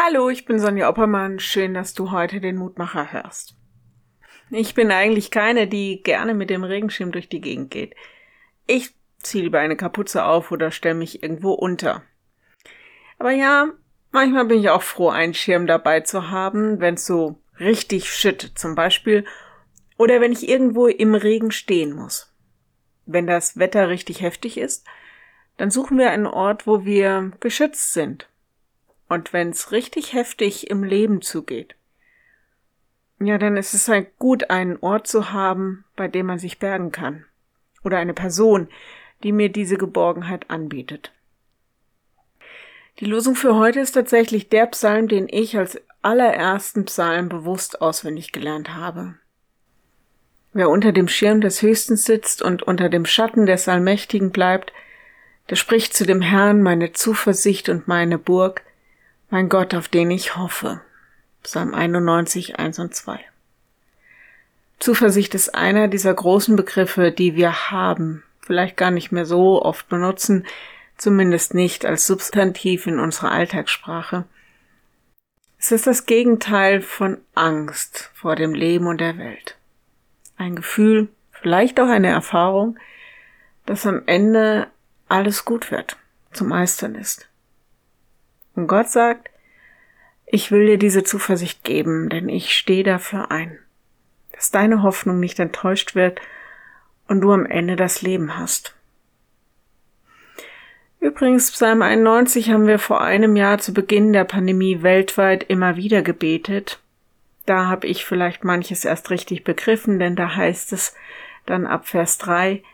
Hallo, ich bin Sonja Oppermann. Schön, dass du heute den Mutmacher hörst. Ich bin eigentlich keine, die gerne mit dem Regenschirm durch die Gegend geht. Ich ziehe lieber eine Kapuze auf oder stelle mich irgendwo unter. Aber ja, manchmal bin ich auch froh, einen Schirm dabei zu haben, wenn es so richtig schüttet zum Beispiel oder wenn ich irgendwo im Regen stehen muss. Wenn das Wetter richtig heftig ist, dann suchen wir einen Ort, wo wir geschützt sind und wenn es richtig heftig im Leben zugeht, ja, dann ist es halt gut, einen Ort zu haben, bei dem man sich bergen kann. Oder eine Person, die mir diese Geborgenheit anbietet. Die Losung für heute ist tatsächlich der Psalm, den ich als allerersten Psalm bewusst auswendig gelernt habe. Wer unter dem Schirm des Höchsten sitzt und unter dem Schatten des Allmächtigen bleibt, der spricht zu dem Herrn meine Zuversicht und meine Burg, mein Gott, auf den ich hoffe. Psalm 91, 1 und 2. Zuversicht ist einer dieser großen Begriffe, die wir haben, vielleicht gar nicht mehr so oft benutzen, zumindest nicht als Substantiv in unserer Alltagssprache. Es ist das Gegenteil von Angst vor dem Leben und der Welt. Ein Gefühl, vielleicht auch eine Erfahrung, dass am Ende alles gut wird, zu meistern ist. Und Gott sagt, ich will dir diese Zuversicht geben, denn ich stehe dafür ein, dass deine Hoffnung nicht enttäuscht wird und du am Ende das Leben hast. Übrigens, Psalm 91 haben wir vor einem Jahr zu Beginn der Pandemie weltweit immer wieder gebetet. Da habe ich vielleicht manches erst richtig begriffen, denn da heißt es dann ab Vers 3,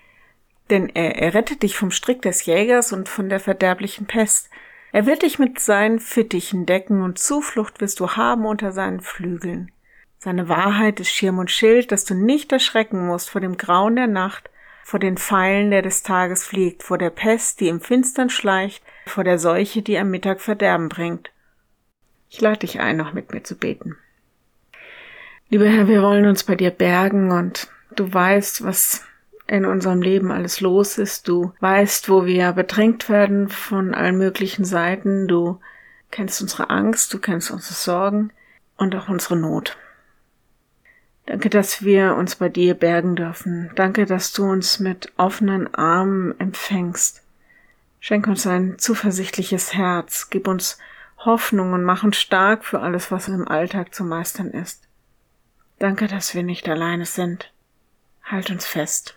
denn er errettet dich vom Strick des Jägers und von der verderblichen Pest. Er wird dich mit seinen Fittichen decken und Zuflucht wirst du haben unter seinen Flügeln. Seine Wahrheit ist Schirm und Schild, dass du nicht erschrecken musst vor dem Grauen der Nacht, vor den Pfeilen, der des Tages fliegt, vor der Pest, die im Finstern schleicht, vor der Seuche, die am Mittag Verderben bringt. Ich lade dich ein, noch mit mir zu beten. Lieber Herr, wir wollen uns bei dir bergen und du weißt, was in unserem Leben alles los ist. Du weißt, wo wir bedrängt werden von allen möglichen Seiten. Du kennst unsere Angst, du kennst unsere Sorgen und auch unsere Not. Danke, dass wir uns bei dir bergen dürfen. Danke, dass du uns mit offenen Armen empfängst. Schenk uns ein zuversichtliches Herz, gib uns Hoffnung und mach uns stark für alles, was im Alltag zu meistern ist. Danke, dass wir nicht alleine sind. Halt uns fest.